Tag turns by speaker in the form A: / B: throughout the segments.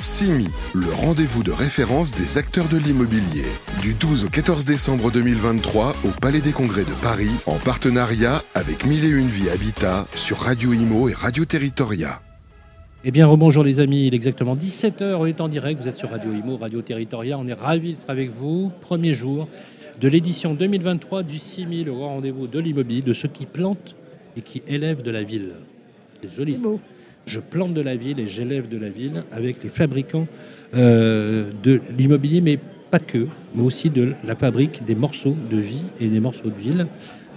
A: CIMI, le rendez-vous de référence des acteurs de l'immobilier. Du 12 au 14 décembre 2023 au Palais des Congrès de Paris, en partenariat avec Mille et Une Vie Habitat sur Radio Imo et Radio Territoria.
B: Eh bien, rebonjour les amis, il est exactement 17h, on est en direct, vous êtes sur Radio Imo, Radio Territoria, on est ravis d'être avec vous. Premier jour de l'édition 2023 du 6000, le grand rendez-vous de l'immobilier, de ceux qui plantent et qui élèvent de la ville. C'est joli. ça. Je plante de la ville et j'élève de la ville avec les fabricants euh, de l'immobilier, mais pas que, mais aussi de la fabrique des morceaux de vie et des morceaux de ville.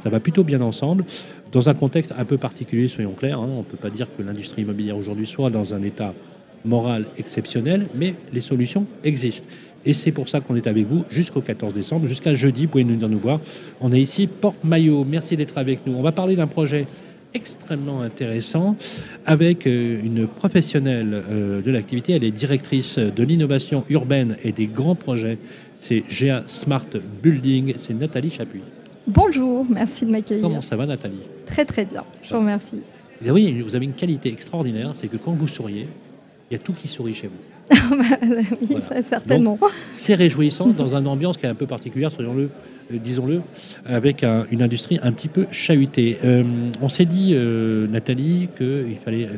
B: Ça va plutôt bien ensemble. Dans un contexte un peu particulier, soyons clairs, hein, on ne peut pas dire que l'industrie immobilière aujourd'hui soit dans un état moral exceptionnel, mais les solutions existent. Et c'est pour ça qu'on est avec vous jusqu'au 14 décembre, jusqu'à jeudi, vous pouvez nous venir nous voir. On est ici, Porte Maillot. Merci d'être avec nous. On va parler d'un projet extrêmement intéressant avec euh, une professionnelle euh, de l'activité. Elle est directrice de l'innovation urbaine et des grands projets. C'est GA Smart Building. C'est Nathalie Chapuis.
C: Bonjour, merci de m'accueillir.
B: Comment ça va, Nathalie?
C: Très très bien, je vous remercie.
B: Vous avez, vous avez une qualité extraordinaire, c'est que quand vous souriez, il y a tout qui sourit chez vous.
C: oui,
B: Voilà.
C: ça, certainement.
B: C'est réjouissant dans une ambiance qui est un peu particulière, soyons-le, euh, disons-le, avec un- une industrie un petit peu chahutée. Euh, on s'est dit, euh, Nathalie, qu'il fallait euh,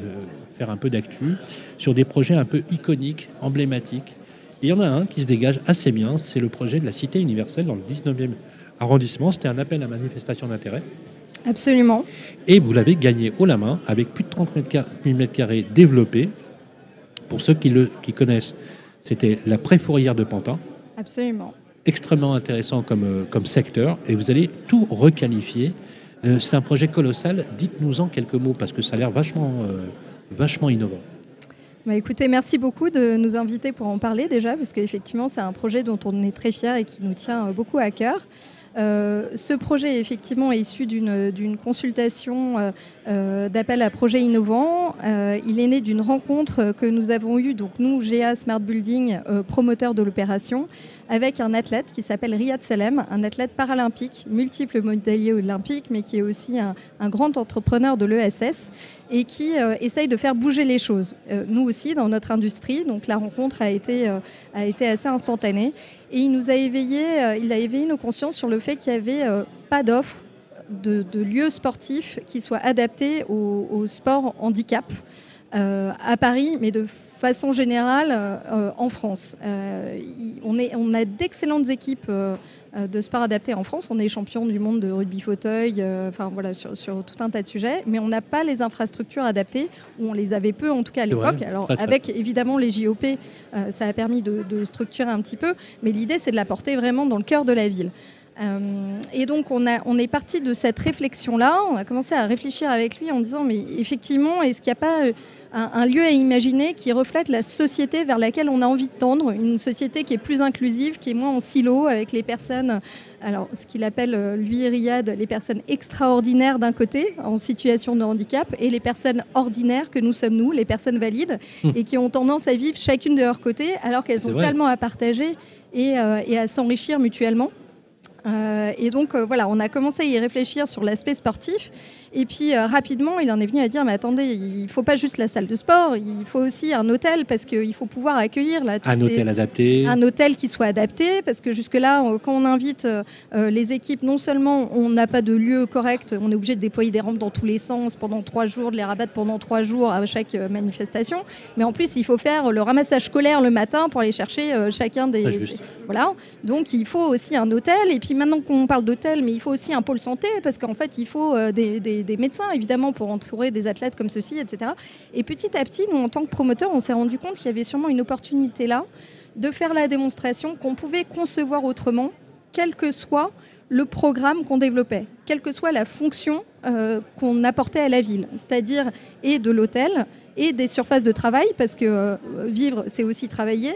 B: faire un peu d'actu sur des projets un peu iconiques, emblématiques. Et il y en a un qui se dégage assez bien, c'est le projet de la Cité universelle dans le 19e arrondissement. C'était un appel à manifestation d'intérêt.
C: Absolument.
B: Et vous l'avez gagné haut la main avec plus de 30 mètres ca- 000 mètres carrés développés. Pour ceux qui le qui connaissent, c'était la préfourrière de Pantin
C: Absolument.
B: extrêmement intéressant comme, euh, comme secteur et vous allez tout requalifier. Euh, c'est un projet colossal. Dites-nous en quelques mots parce que ça a l'air vachement, euh, vachement innovant.
C: Bah, écoutez, merci beaucoup de nous inviter pour en parler déjà, parce qu'effectivement, c'est un projet dont on est très fiers et qui nous tient beaucoup à cœur. Euh, ce projet effectivement est issu d'une consultation euh, euh, d'appel à projets innovants. Il est né d'une rencontre que nous avons eue, donc nous, GA Smart Building, promoteur de l'opération, avec un athlète qui s'appelle Riyad Salem, un athlète paralympique, multiple médaillé olympique, mais qui est aussi un grand entrepreneur de l'ESS et qui euh, essaye de faire bouger les choses. Euh, nous aussi, dans notre industrie, donc la rencontre a été, euh, a assez instantanée. Et il nous a éveillé, il a éveillé nos consciences sur le fait qu'il n'y avait pas d'offre de, lieux sportifs qui soient adaptés au, au sport handicap à Paris, mais de façon générale euh, en France. Euh, on, est, on a d'excellentes équipes euh, euh, de sport adapté en France. On est champion du monde de rugby fauteuil, euh, enfin voilà, sur, sur tout un tas de sujets, mais on n'a pas les infrastructures adaptées, ou on les avait peu en tout cas à l'époque. Alors avec évidemment les JOP, euh, ça a permis de, de structurer un petit peu, mais l'idée c'est de la porter vraiment dans le cœur de la ville. Euh, et donc on, a, on est parti de cette réflexion-là, on a commencé à réfléchir avec lui en disant mais effectivement, est-ce qu'il n'y a pas euh, un, un lieu à imaginer qui reflète la société vers laquelle on a envie de tendre, une société qui est plus inclusive, qui est moins en silo avec les personnes, alors ce qu'il appelle euh, lui Riyad, les personnes extraordinaires d'un côté, en situation de handicap, et les personnes ordinaires que nous sommes nous, les personnes valides, et qui ont tendance à vivre chacune de leur côté alors qu'elles ont
B: vrai.
C: tellement à partager et, euh, et à s'enrichir mutuellement. Euh, et donc euh, voilà, on a commencé à y réfléchir sur l'aspect sportif. Et puis euh, rapidement, il en est venu à dire, mais attendez, il faut pas juste la salle de sport, il faut aussi un hôtel parce qu'il faut pouvoir accueillir là,
B: Un
C: ces-
B: hôtel adapté.
C: un hôtel qui soit adapté, parce que jusque-là, euh, quand on invite euh, les équipes, non seulement on n'a pas de lieu correct, on est obligé de déployer des rampes dans tous les sens pendant trois jours, de les rabattre pendant trois jours à chaque manifestation, mais en plus, il faut faire le ramassage scolaire le matin pour aller chercher euh, chacun des...
B: Juste.
C: Voilà, donc il faut aussi un hôtel, et puis maintenant qu'on parle d'hôtel, mais il faut aussi un pôle santé, parce qu'en fait, il faut des, des- médecins, évidemment, pour entourer des athlètes comme ceux-ci, etc. Et petit à petit, nous, en tant que promoteurs, on s'est rendu compte qu'il y avait sûrement une opportunité là de faire la démonstration qu'on pouvait concevoir autrement, quel que soit le programme qu'on développait, quelle que soit la fonction euh, qu'on apportait à la ville, c'est-à-dire et de l'hôtel et des surfaces de travail, parce que euh, vivre, c'est aussi travailler,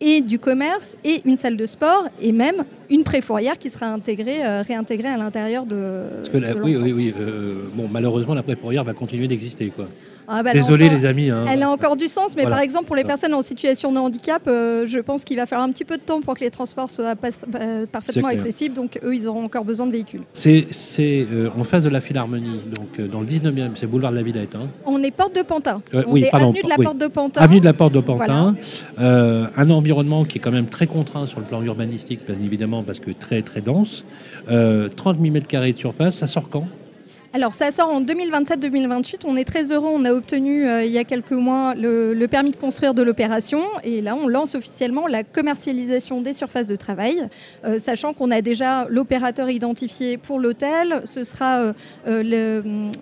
C: et du commerce, et une salle de sport, et même une préfourrière qui sera intégrée, euh, réintégrée à l'intérieur de,
B: Parce que la-
C: de
B: oui, oui, oui. euh, bon, malheureusement, la prépourière va continuer d'exister. Quoi.
C: Ah, bah,
B: Désolé
C: encore-
B: les amis. hein.
C: Elle a encore du sens, mais
B: Voilà.
C: par exemple pour les personnes en situation de handicap, euh, je pense qu'il va falloir un petit peu de temps pour que les transports soient pas- euh, parfaitement accessibles, donc eux ils auront encore besoin de véhicules.
B: C'est euh, en face de la Philharmonie, donc dans le 19e, c'est boulevard de la Villette. Hein.
C: On est porte de Pantin, on
B: oui,
C: est
B: pardon,
C: avenue de la
B: oui.
C: porte de Pantin.
B: Avenue de la Porte de Pantin, un environnement qui est quand même très contraint sur le plan urbanistique, bien évidemment, parce que très très dense. Euh, 30 000 mètres carrés de surface, ça sort quand?
C: Alors ça sort en 2027-2028. On est très heureux. On a obtenu euh, il y a quelques mois le, le permis de construire de l'opération. Et là, on lance officiellement la commercialisation des surfaces de travail, euh, sachant qu'on a déjà l'opérateur identifié pour l'hôtel. Ce sera euh,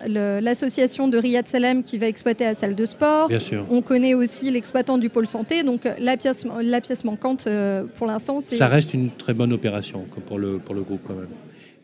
C: l'association de Riyad Salem qui va exploiter la salle de sport.
B: Bien sûr.
C: On connaît aussi l'exploitant du pôle santé. Donc la pièce, la pièce manquante, pour l'instant, c'est...
B: Ça reste une très bonne opération quoi, pour le, pour le groupe quand même.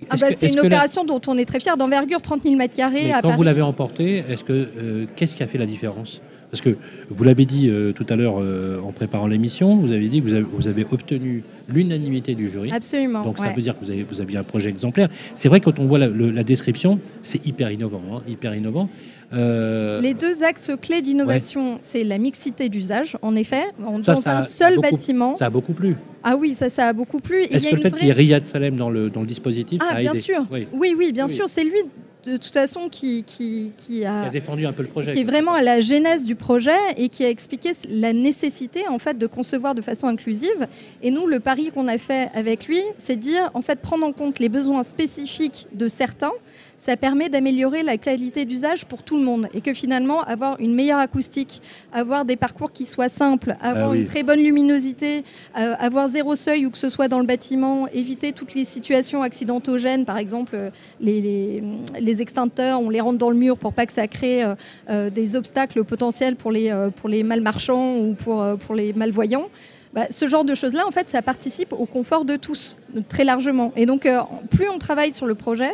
C: Ah bah, c'est une
B: la-
C: opération dont on est très fier, d'envergure 30 000 mètres carrés à
B: quand
C: Paris.
B: vous l'avez emporté, est-ce que euh, qu'est-ce qui a fait la différence? Parce que vous l'avez dit euh, tout à l'heure euh, en préparant l'émission, vous avez dit que vous avez, vous avez obtenu l'unanimité du jury.
C: Absolument.
B: Donc ça
C: ouais.
B: veut dire que vous avez, vous aviez un projet exemplaire. C'est vrai que quand on voit la, le- la description, c'est hyper innovant, hein, hyper innovant. Euh,
C: Les deux axes clés d'innovation, c'est la mixité d'usage, en effet. On-
B: Ça,
C: dans
B: ça
C: un
B: a
C: seul
B: beaucoup-
C: bâtiment.
B: Ça a beaucoup plu.
C: Ah oui, ça, ça a beaucoup plu.
B: Est-ce que le fait qu'il y ait
C: vraie...
B: Riyad Salem dans le, dans le dispositif,
C: Ah, bien
B: aidé
C: sûr.
B: Oui.
C: Oui, oui, bien
B: Oui.
C: sûr. C'est lui, de toute façon, qui, qui, qui
B: Il
C: a...
B: a défendu un peu le projet.
C: qui est vraiment à la genèse du projet et qui a expliqué la nécessité en fait de concevoir de façon inclusive. Et nous, le pari qu'on a fait avec lui, c'est de dire en fait prendre en compte les besoins spécifiques de certains. Ça permet d'améliorer la qualité d'usage pour tout le monde et que finalement avoir une meilleure acoustique, avoir des parcours qui soient simples, avoir
B: Ah oui.
C: une très bonne luminosité, euh, avoir zéro seuil ou que ce soit dans le bâtiment, éviter toutes les situations accidentogènes, par exemple euh, les, les, les extincteurs, on les rentre dans le mur pour pas que ça crée euh, des obstacles potentiels pour les, euh, pour les malmarchants ou pour, pour les malvoyants. Bah, ce genre de choses-là, en fait, ça participe au confort de tous, très largement. Et donc, euh, plus on travaille sur le projet,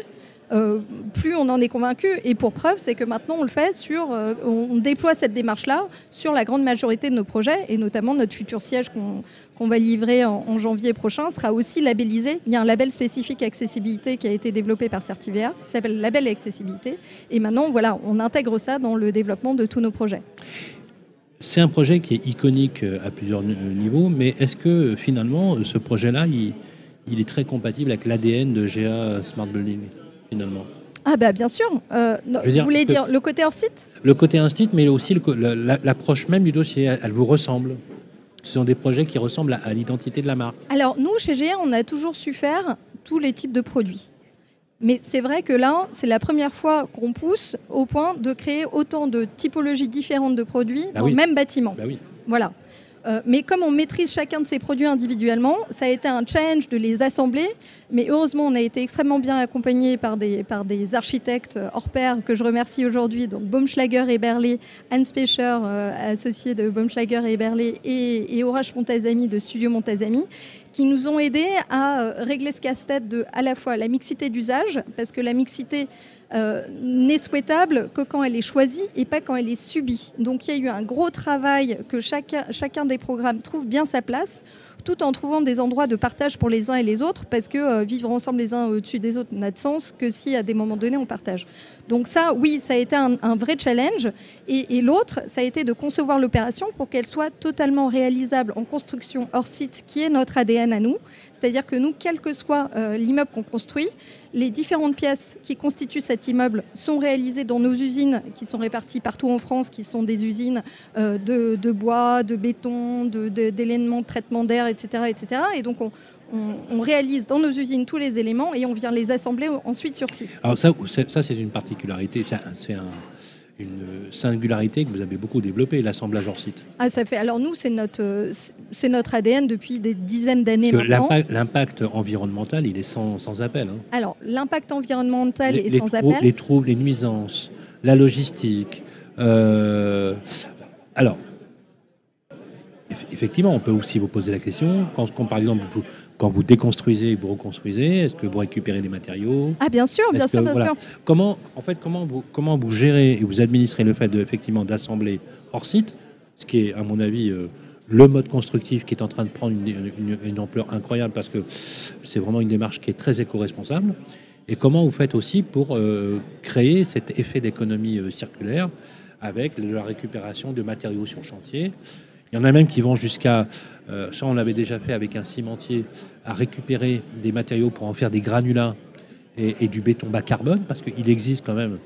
C: euh, plus on en est convaincu. Et pour preuve, c'est que maintenant, on le fait sur, euh, on déploie cette démarche-là sur la grande majorité de nos projets, et notamment notre futur siège qu'on va livrer en, janvier prochain sera aussi labellisé. Il y a un label spécifique accessibilité qui a été développé par Certivea, qui s'appelle Label Accessibilité. Et maintenant, voilà, on intègre ça dans le développement de tous nos projets.
B: C'est un projet qui est iconique euh, à plusieurs ni- niveaux, mais est-ce que finalement, ce projet-là, il, il est très compatible avec l'ADN de GA Smart Building, finalement
C: Ah bah bien sûr. Euh, non,
B: dire,
C: vous voulez dire le côté hors site
B: Le côté instit, mais aussi l'approche même du dossier, elle, elle vous ressemble. Ce sont des projets qui ressemblent à, à l'identité de la marque.
C: Alors nous, chez GA, on a toujours su faire tous les types de produits. Mais c'est vrai que là, c'est la première fois qu'on pousse au point de créer autant de typologies différentes de produits
B: Bah
C: dans
B: oui.
C: le même bâtiment.
B: Bah oui.
C: Voilà. Euh, mais comme on maîtrise chacun de ces produits individuellement, ça a été un challenge de les assembler. Mais heureusement, on a été extrêmement bien accompagné par des, par des architectes hors pair que je remercie aujourd'hui. Donc Baumschlager et Berlé, Hans Pecher, euh, associé de Baumschlager et Berlé, et, et Horace Montazami de Studio Montazami, qui nous ont aidés à euh, régler ce casse-tête de à la fois la mixité d'usage, parce que la mixité euh, n'est souhaitable que quand elle est choisie et pas quand elle est subie. Donc il y a eu un gros travail que chacun, chacun des programmes trouve bien sa place tout en trouvant des endroits de partage pour les uns et les autres, parce que euh, vivre ensemble les uns au-dessus des autres n'a de sens que si à des moments donnés on partage. Donc ça, oui, ça a été un, vrai challenge. Et, l'autre, ça a été de concevoir l'opération pour qu'elle soit totalement réalisable en construction hors site, qui est notre ADN à nous. C'est-à-dire que nous, quel que soit euh, l'immeuble qu'on construit, les différentes pièces qui constituent cet immeuble sont réalisées dans nos usines qui sont réparties partout en France, qui sont des usines euh, de, bois, de béton, de- de- d'éléments de, traitement d'air, etc., etc. Et donc on, on- on réalise dans nos usines tous les éléments et on vient les assembler ensuite sur site.
B: Alors ça, c'est- ça c'est une particularité, c'est un- c'est un- une singularité que vous avez beaucoup développée, l'assemblage hors site.
C: Ah, ça fait. Alors nous, c'est notre, c'est notre ADN depuis des dizaines d'années maintenant.
B: l'impact- environnemental, il est sans, sans appel. hein.
C: Alors l'impact environnemental
B: les,
C: est
B: les
C: sans appel.
B: les troubles, les nuisances, la logistique. euh, alors, effectivement, on peut aussi vous poser la question, quand, quand, par exemple, vous, quand vous déconstruisez et vous reconstruisez, est-ce que vous récupérez les matériaux?
C: Ah bien sûr, bien sûr,
B: que-
C: bien
B: voilà.
C: sûr.
B: Comment, en fait, comment vous, comment vous gérez et vous administrez le fait de, effectivement d'assembler hors site, ce qui est, à mon avis, euh, le mode constructif qui est en train de prendre une, une- une ampleur incroyable parce que c'est vraiment une démarche qui est très éco-responsable. Et comment vous faites aussi pour euh, créer cet effet d'économie euh, circulaire avec la récupération de matériaux sur chantier. Il y en a même qui vont jusqu'à, euh, ça on l'avait déjà fait avec un cimentier, à récupérer des matériaux pour en faire des granulats et, du béton bas carbone, parce qu'il existe quand même,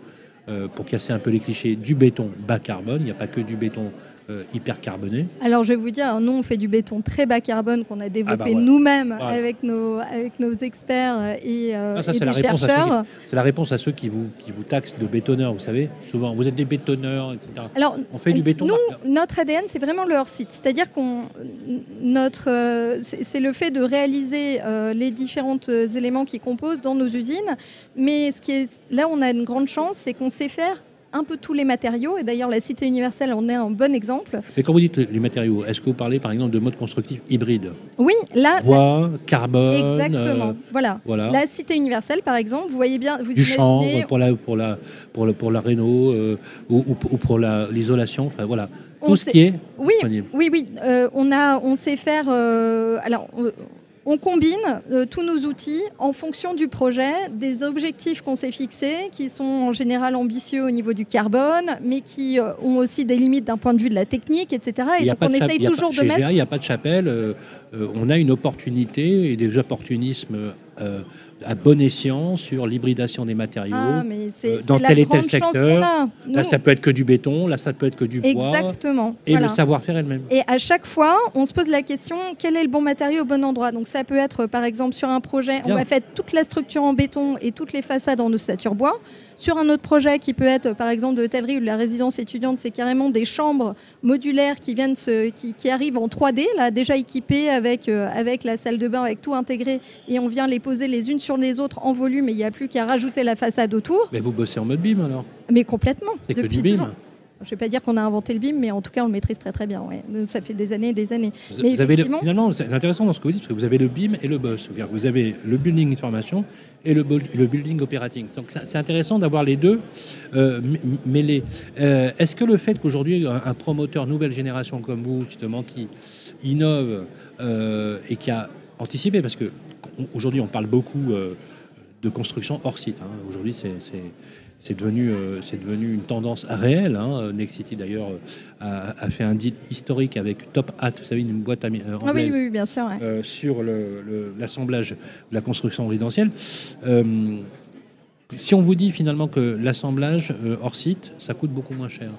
B: euh, pour casser un peu les clichés, du béton bas carbone. Il n'y a pas que du béton euh, hyper carboné.
C: Alors je vais vous dire, nous on fait du béton très bas carbone qu'on a développé
B: Ah bah voilà.
C: nous-mêmes
B: Voilà.
C: avec, nos, avec nos experts et, euh,
B: Ah, ça,
C: et
B: c'est
C: des
B: la, réponse à
C: chercheurs.
B: ceux qui- c'est la réponse à ceux qui vous, qui vous taxent de bétonneurs, vous savez. Souvent, vous êtes des bétonneurs, etc.
C: Alors,
B: On fait du béton
C: Nous, notre ADN, c'est vraiment leur site. C'est-à-dire qu'on, notre, euh, c'est le fait de réaliser euh, les différents euh, éléments qui composent dans nos usines. Mais ce qui est, là, on a une grande chance, c'est qu'on sait faire un peu tous les matériaux. Et d'ailleurs, la Cité universelle en est un bon exemple.
B: Mais quand vous dites les matériaux, est-ce que vous parlez par exemple de mode constructif hybride?
C: Oui, là,
B: Bois, carbone,
C: exactement.
B: euh,
C: voilà.
B: voilà.
C: La Cité universelle, par exemple, vous voyez bien, vous
B: du
C: imaginez,
B: pour la, pour la, pour le, pour la réno euh, ou, ou- ou pour la- l'isolation. Enfin, voilà.
C: On
B: Tout ce qui est
C: Oui,
B: disponible.
C: Oui, oui, euh, on, a, on sait faire. euh, alors, euh, on combine euh, tous nos outils en fonction du projet, des objectifs qu'on s'est fixés, qui sont en général ambitieux au niveau du carbone, mais qui euh, ont aussi des limites d'un point de vue de la technique, etc. Et donc, on essaye
B: a pas-
C: toujours de
B: chez
C: mettre.
B: Il n'y a pas de chapelle. euh, on a une opportunité et des opportunismes euh, à bon escient sur l'hybridation des matériaux.
C: Ah, mais
B: euh, dans tel et tel secteur.
C: a.
B: Là, ça peut être que du béton, là, ça peut être que du bois.
C: exactement.
B: Et
C: voilà.
B: le savoir-faire elle-même.
C: Et à chaque fois, on se pose la question quel est le bon matériau au bon endroit? Donc ça peut être par exemple sur un projet, on va faire toute la structure en béton et toutes les façades en ossature bois. Sur un autre projet qui peut être par exemple de l'hôtellerie ou de la résidence étudiante, c'est carrément des chambres modulaires qui viennent se, qui, qui arrivent en 3D, là déjà équipées avec euh, avec la salle de bain, avec tout intégré, et on vient les poser les unes sur les autres en volume. Et il n'y a plus qu'à rajouter la façade autour,
B: Mais vous bossez en mode BIM alors?
C: Mais complètement.
B: C'est que du BIM.
C: Je ne vais pas dire qu'on a inventé le BIM, mais en tout cas, on le maîtrise très très bien. ouais. Ça fait des années et des années.
B: Vous,
C: Mais
B: vous avez le-
C: effectivement-
B: finalement, c'est intéressant dans ce que vous dites, parce que vous avez le BIM et le BOSS. Vous avez le building information et le, building operating. Donc c'est intéressant d'avoir les deux euh, mêlés. Euh, Est-ce que le fait qu'aujourd'hui, un, un promoteur nouvelle génération comme vous, justement, qui innove euh, et qui a anticipé, parce que on- aujourd'hui, on parle beaucoup de construction hors site. hein. Aujourd'hui, c'est c'est- devenu, euh, c'est devenu une tendance réelle. Hein. Nexity, d'ailleurs, euh, a, a fait un deal historique avec Top Hat, vous savez, une boîte euh,
C: Ah oui,
B: anglaise,
C: oui, oui, bien sûr. ouais.
B: euh, sur le- le- l'assemblage de la construction résidentielle. Euh, si on vous dit finalement que l'assemblage hors site, ça coûte beaucoup moins cher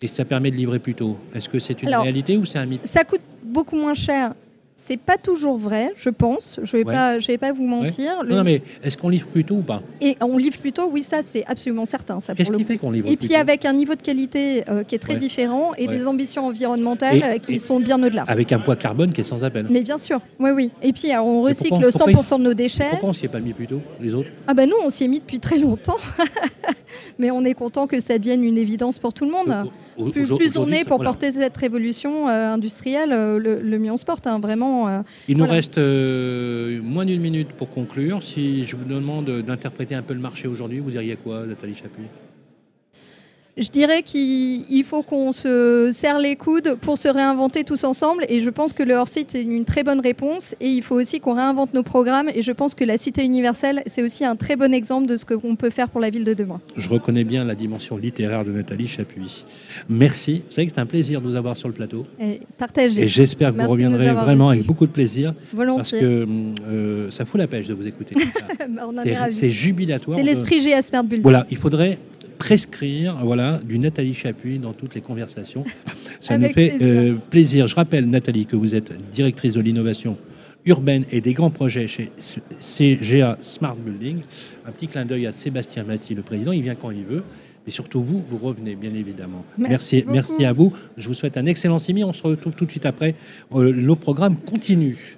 B: et ça permet de livrer plus tôt, est-ce que c'est une
C: Alors,
B: réalité ou c'est un mythe?
C: Ça coûte beaucoup moins cher. C'est pas toujours vrai, je pense. Je vais
B: Ouais.
C: pas, je vais pas vous mentir. Le-
B: Non, mais est-ce qu'on livre plus tôt ou pas?
C: Et on livre plutôt, oui, ça c'est absolument certain. Ça,
B: Qu'est-ce qui fait qu'on livre
C: Et
B: plus
C: puis
B: tôt?
C: avec un niveau de qualité euh, qui est très
B: Ouais.
C: différent et des ambitions environnementales
B: Et-
C: euh, qui
B: et-
C: sont bien au-delà.
B: Avec un poids carbone qui est sans appel.
C: Mais bien sûr, oui, oui. Et puis alors, on recycle
B: pourquoi- pourquoi
C: 100% de nos déchets.
B: Pourquoi on s'y est pas mis plus tôt, les autres?
C: Ah bah nous, on s'y est mis depuis très longtemps. Mais on est content que ça devienne une évidence pour tout le monde. Plus, on est pour
B: voilà.
C: porter cette révolution euh, industrielle, euh, le, le mieux on se porte, hein, vraiment. euh.
B: Il nous reste moins d'une minute pour conclure. Si je vous demande d'interpréter un peu le marché aujourd'hui, vous diriez quoi, Nathalie Chapuis?
C: Je dirais qu'il il faut qu'on se serre les coudes pour se réinventer tous ensemble. Et je pense que le hors-site est une très bonne réponse. Et il faut aussi qu'on réinvente nos programmes. Et je pense que la cité universelle, c'est aussi un très bon exemple de ce qu'on peut faire pour la ville de demain.
B: Je reconnais bien la dimension littéraire de Nathalie Chapuis. Merci. Vous savez que c'est un plaisir de vous avoir sur le plateau.
C: Et partagez.
B: Et j'espère que
C: Merci
B: vous
C: de
B: reviendrez vraiment avec beaucoup de plaisir. Parce
C: Volontiers.
B: que euh, ça fout la pêche de vous écouter.
C: Bah,
B: C'est- jubilatoire.
C: C'est
B: de-
C: l'esprit Smart Building.
B: Voilà, il faudrait prescrire voilà, du Nathalie Chapuis dans toutes les conversations. Ça
C: Avec
B: nous fait
C: plaisir.
B: euh, plaisir. Je rappelle, Nathalie, que vous êtes directrice de l'innovation urbaine et des grands projets chez CGA Smart Building. Un petit clin d'œil à Sébastien Maty, le président. Il vient quand il veut. Et surtout, vous, vous revenez, bien évidemment.
C: Merci
B: merci,
C: beaucoup.
B: à vous. Je vous souhaite un excellent simi. On se retrouve tout de suite après. Euh, le programme continue.